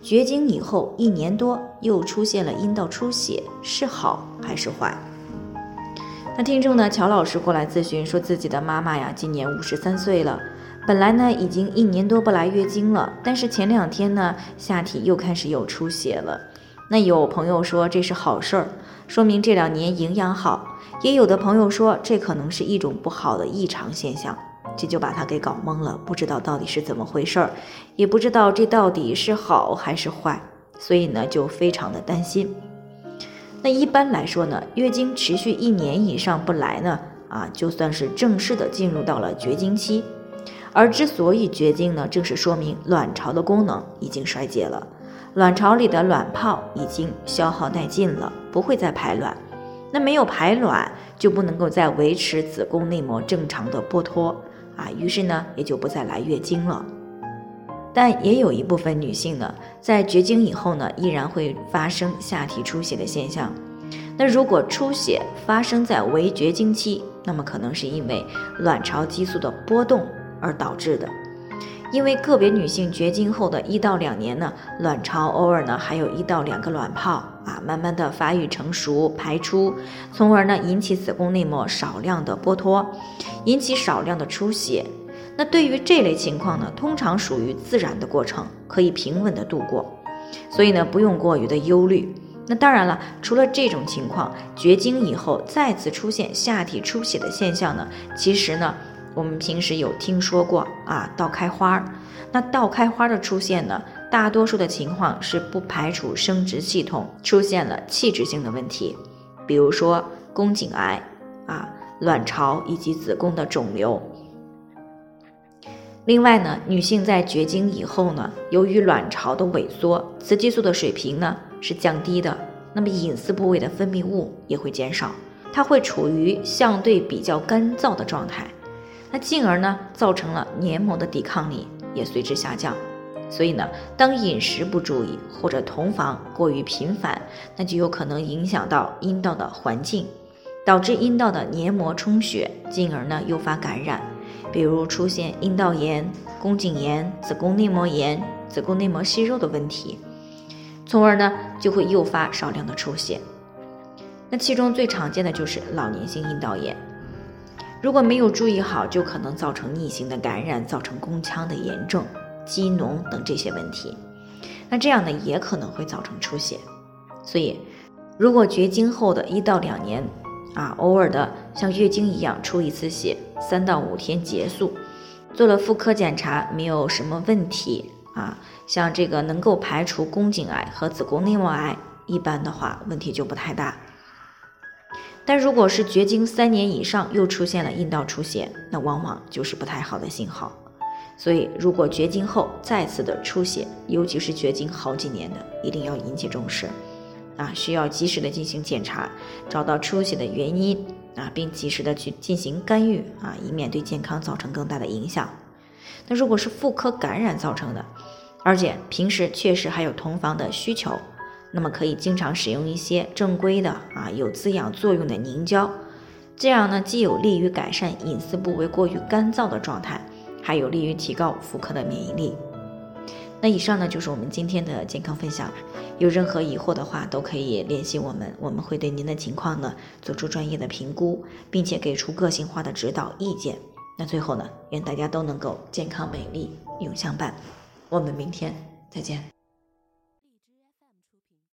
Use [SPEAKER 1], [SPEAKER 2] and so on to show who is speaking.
[SPEAKER 1] 绝经以后一年多，又出现了阴道出血，是好还是坏？那听众呢？乔老师过来咨询，说自己的妈妈呀，今年五十三岁了，本来呢已经一年多不来月经了，但是前两天呢，下体又开始有出血了。那有朋友说这是好事儿，说明这两年营养好；也有的朋友说这可能是一种不好的异常现象。这就把他给搞懵了，不知道到底是怎么回事儿，也不知道这到底是好还是坏，所以呢就非常的担心。那一般来说呢，月经持续一年以上不来呢，啊就算是正式的进入到了绝经期。而之所以绝经呢，正是说明卵巢的功能已经衰竭了，卵巢里的卵泡已经消耗殆尽了，不会再排卵。那没有排卵，就不能够再维持子宫内膜正常的剥脱。啊，于是呢，也就不再来月经了。但也有一部分女性呢，在绝经以后呢，依然会发生下体出血的现象。那如果出血发生在围绝经期，那么可能是因为卵巢激素的波动而导致的。因为个别女性绝经后的一到两年呢，卵巢偶尔呢还有一到两个卵泡啊，慢慢的发育成熟排出，从而呢引起子宫内膜少量的剥脱，引起少量的出血。那对于这类情况呢，通常属于自然的过程，可以平稳的度过，所以呢不用过于的忧虑。那当然了，除了这种情况，绝经以后再次出现下体出血的现象呢，其实呢。我们平时有听说过啊，倒开花儿。那倒开花的出现呢，大多数的情况是不排除生殖系统出现了器质性的问题，比如说宫颈癌啊、卵巢以及子宫的肿瘤。另外呢，女性在绝经以后呢，由于卵巢的萎缩，雌激素的水平呢是降低的，那么隐私部位的分泌物也会减少，它会处于相对比较干燥的状态。那进而呢，造成了黏膜的抵抗力也随之下降，所以呢，当饮食不注意或者同房过于频繁，那就有可能影响到阴道的环境，导致阴道的黏膜充血，进而呢诱发感染，比如出现阴道炎、宫颈炎、子宫内膜炎、子宫内膜息肉的问题，从而呢就会诱发少量的出血。那其中最常见的就是老年性阴道炎。如果没有注意好，就可能造成逆行的感染，造成宫腔的炎症、积脓等这些问题。那这样呢，也可能会造成出血。所以，如果绝经后的一到两年，啊，偶尔的像月经一样出一次血，三到五天结束，做了妇科检查没有什么问题啊，像这个能够排除宫颈癌和子宫内膜癌，一般的话问题就不太大。但如果是绝经三年以上又出现了阴道出血，那往往就是不太好的信号。所以，如果绝经后再次的出血，尤其是绝经好几年的，一定要引起重视，啊，需要及时的进行检查，找到出血的原因啊，并及时的去进行干预啊，以免对健康造成更大的影响。那如果是妇科感染造成的，而且平时确实还有同房的需求。那么可以经常使用一些正规的啊有滋养作用的凝胶，这样呢既有利于改善隐私部位过于干燥的状态，还有利于提高妇科的免疫力。那以上呢就是我们今天的健康分享，有任何疑惑的话都可以联系我们，我们会对您的情况呢做出专业的评估，并且给出个性化的指导意见。那最后呢，愿大家都能够健康美丽永相伴。我们明天再见。